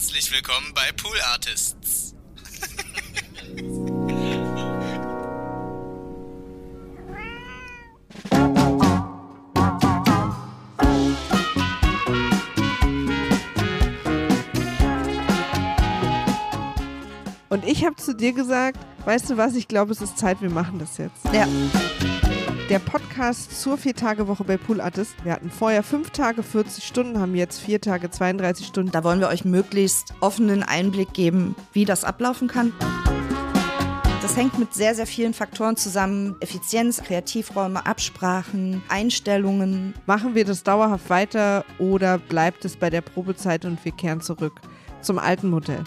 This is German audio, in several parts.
Herzlich willkommen bei Pool Artists. Und ich habe zu dir gesagt, weißt du was, ich glaube, es ist Zeit, wir machen das jetzt. Ja. Der Podcast zur Vier-Tage-Woche bei Pool Artist. Wir hatten vorher fünf Tage 40 Stunden, haben jetzt vier Tage 32 Stunden. Da wollen wir euch möglichst offenen Einblick geben, wie das ablaufen kann. Das hängt mit sehr, sehr vielen Faktoren zusammen. Effizienz, Kreativräume, Absprachen, Einstellungen. Machen wir das dauerhaft weiter oder bleibt es bei der Probezeit und wir kehren zurück zum alten Modell?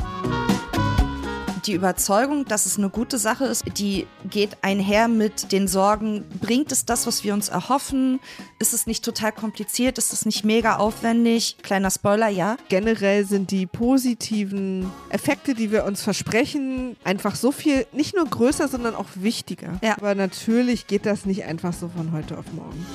Die Überzeugung, dass es eine gute Sache ist, die geht einher mit den Sorgen, bringt es das, was wir uns erhoffen? Ist es nicht total kompliziert? Ist es nicht mega aufwendig? Kleiner Spoiler, ja. Generell sind die positiven Effekte, die wir uns versprechen, einfach so viel, nicht nur größer, sondern auch wichtiger. Ja. Aber natürlich geht das nicht einfach so von heute auf morgen.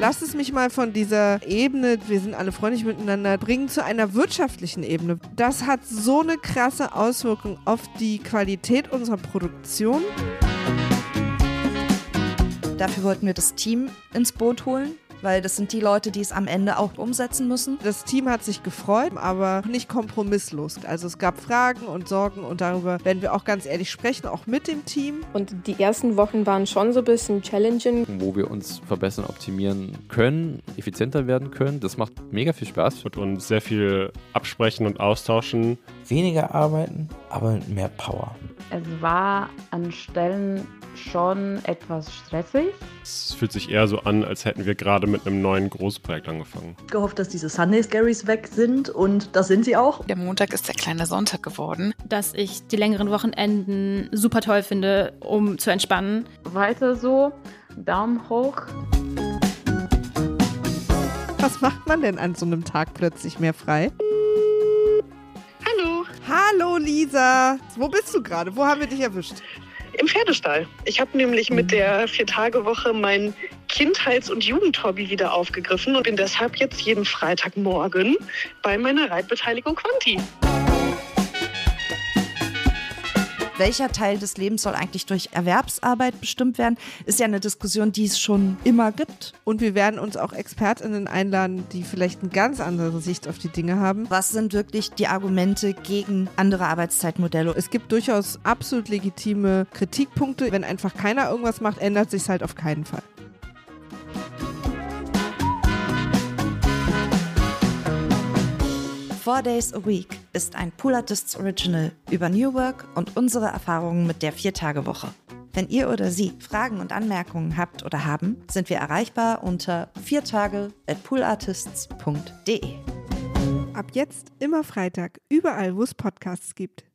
Lass es mich mal von dieser Ebene, wir sind alle freundlich miteinander, bringen zu einer wirtschaftlichen Ebene. Das hat so eine krasse Auswirkung auf die Qualität unserer Produktion. Dafür wollten wir das Team ins Boot holen, weil das sind die Leute, die es am Ende auch umsetzen müssen. Das Team hat sich gefreut, aber nicht kompromisslos. Also es gab Fragen und Sorgen und darüber werden wir auch ganz ehrlich sprechen, auch mit dem Team. Und die ersten Wochen waren schon so ein bisschen challenging. wo wir uns verbessern, optimieren können, effizienter werden können. Das macht mega viel Spaß. und sehr viel absprechen und austauschen. weniger arbeiten, aber mit mehr Power. Es war an Stellen schon etwas stressig. Es fühlt sich eher so an, als hätten wir gerade mit einem neuen Großprojekt angefangen. gehofft, dass diese Sunday Scaries weg sind und das sind sie auch. Der Montag ist der kleine Sonntag geworden. Dass ich die längeren Wochenenden super toll finde, um zu entspannen. Weiter so, Daumen hoch. Was macht man denn an so einem Tag plötzlich mehr frei? Hallo, Lisa, wo bist du gerade? Wo haben wir dich erwischt? im Pferdestall. Ich habe nämlich mit der Vier-Tage-Woche mein Kindheits- und Jugendhobby wieder aufgegriffen und bin deshalb jetzt jeden Freitagmorgen bei meiner Reitbeteiligung Quanti. Welcher Teil des Lebens soll eigentlich durch Erwerbsarbeit bestimmt werden? Ist ja eine Diskussion, die es schon immer gibt. Und wir werden uns auch ExpertInnen einladen, die vielleicht eine ganz andere Sicht auf die Dinge haben. Was sind wirklich die Argumente gegen andere Arbeitszeitmodelle? Es gibt durchaus absolut legitime Kritikpunkte. Wenn einfach keiner irgendwas macht, ändert sich halt auf keinen Fall. Four Days a Week ist ein Pool Artists Original über New Work und unsere Erfahrungen mit der Viertagewoche. Wenn ihr oder Sie Fragen und Anmerkungen habt oder haben, sind wir erreichbar unter viertage at poolartists.de. Ab jetzt immer Freitag, überall, wo es Podcasts gibt.